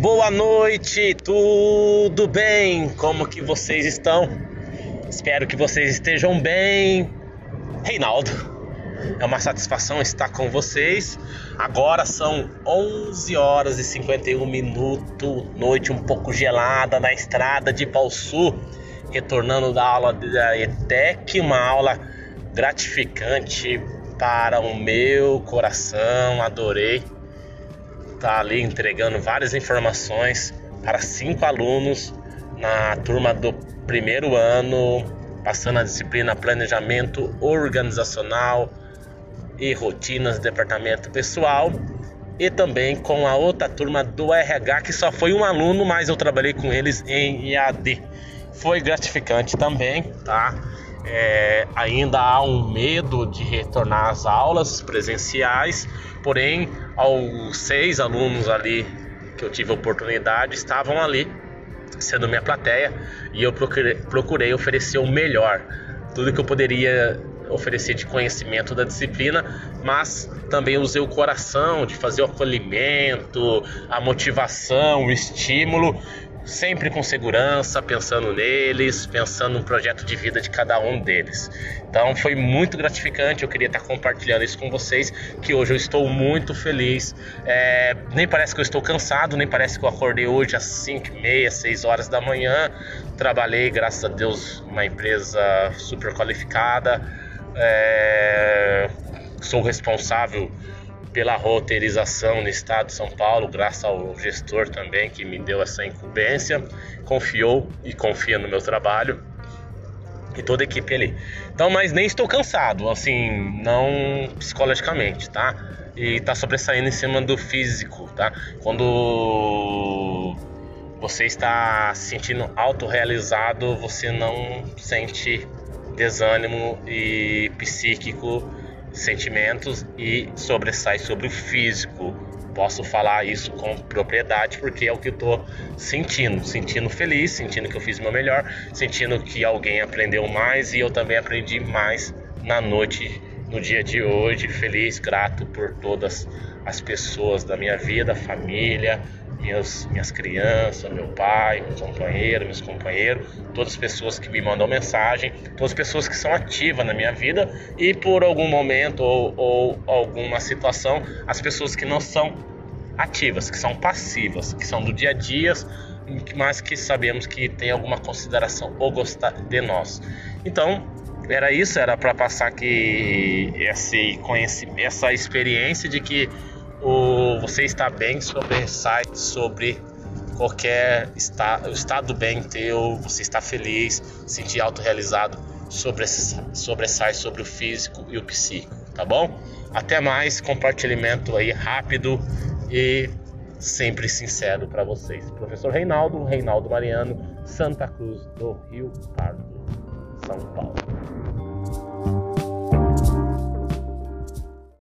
boa noite, tudo bem? Como que vocês estão? Espero que vocês estejam bem. Reinaldo, é uma satisfação estar com vocês. Agora são 11 horas e 51 minutos, noite um pouco gelada na estrada de Sul, retornando da aula da ETEC, uma aula gratificante para o meu coração, adorei está ali entregando várias informações para cinco alunos na turma do primeiro ano, passando a disciplina Planejamento Organizacional e Rotinas Departamento Pessoal, e também com a outra turma do RH, que só foi um aluno, mas eu trabalhei com eles em IAD. Foi gratificante também, tá? É, ainda há um medo de retornar às aulas presenciais, porém, aos seis alunos ali que eu tive oportunidade estavam ali, sendo minha plateia, e eu procurei, procurei oferecer o melhor, tudo que eu poderia oferecer de conhecimento da disciplina, mas também usei o coração de fazer o acolhimento, a motivação, o estímulo sempre com segurança, pensando neles, pensando no projeto de vida de cada um deles. Então foi muito gratificante, eu queria estar compartilhando isso com vocês, que hoje eu estou muito feliz. É, nem parece que eu estou cansado, nem parece que eu acordei hoje às 5 e meia, 6 horas da manhã. Trabalhei, graças a Deus, uma empresa super qualificada. É, sou responsável pela roteirização no estado de São Paulo, graças ao gestor também que me deu essa incumbência, confiou e confia no meu trabalho e toda a equipe ali. Então, mas nem estou cansado, assim, não psicologicamente, tá? E tá sobressaindo em cima do físico, tá? Quando você está se sentindo autorrealizado, você não sente desânimo e psíquico sentimentos e sobressai sobre o físico. Posso falar isso com propriedade porque é o que eu estou sentindo, sentindo feliz, sentindo que eu fiz o meu melhor, sentindo que alguém aprendeu mais e eu também aprendi mais na noite, no dia de hoje, feliz, grato por todas as pessoas da minha vida, família, minhas, minhas crianças, meu pai, meu companheiro, meus companheiros, todas as pessoas que me mandam mensagem, todas as pessoas que são ativas na minha vida e por algum momento ou, ou alguma situação, as pessoas que não são ativas, que são passivas, que são do dia a dia, mas que sabemos que tem alguma consideração ou gostar de nós. Então, era isso, era para passar que esse conhecimento, essa experiência de que o você está bem sobre sites sobre qualquer estado, estado bem teu, você está feliz, sentir autorrealizado sobre esse, sobre esse sobre o físico e o psíquico, tá bom? Até mais, compartilhamento aí rápido e sempre sincero para vocês. Professor Reinaldo, Reinaldo Mariano, Santa Cruz do Rio Pardo, São Paulo.